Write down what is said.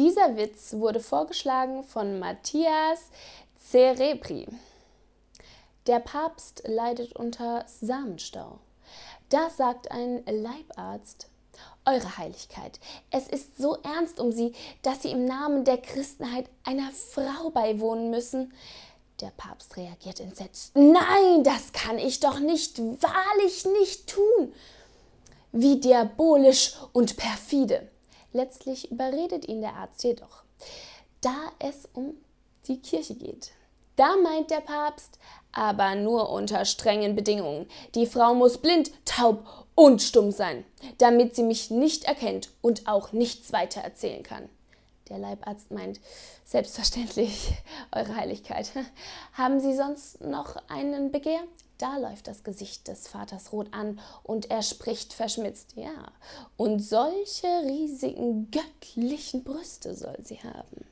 Dieser Witz wurde vorgeschlagen von Matthias Cerebri. Der Papst leidet unter Samenstau. Da sagt ein Leibarzt, Eure Heiligkeit, es ist so ernst um Sie, dass Sie im Namen der Christenheit einer Frau beiwohnen müssen. Der Papst reagiert entsetzt. Nein, das kann ich doch nicht, wahrlich nicht tun. Wie diabolisch und perfide. Letztlich überredet ihn der Arzt jedoch, da es um die Kirche geht. Da meint der Papst, aber nur unter strengen Bedingungen. Die Frau muss blind, taub und stumm sein, damit sie mich nicht erkennt und auch nichts weiter erzählen kann. Der Leibarzt meint, selbstverständlich, Eure Heiligkeit. Haben Sie sonst noch einen Begehr? Da läuft das Gesicht des Vaters rot an und er spricht verschmitzt. Ja, und solche riesigen göttlichen Brüste soll sie haben.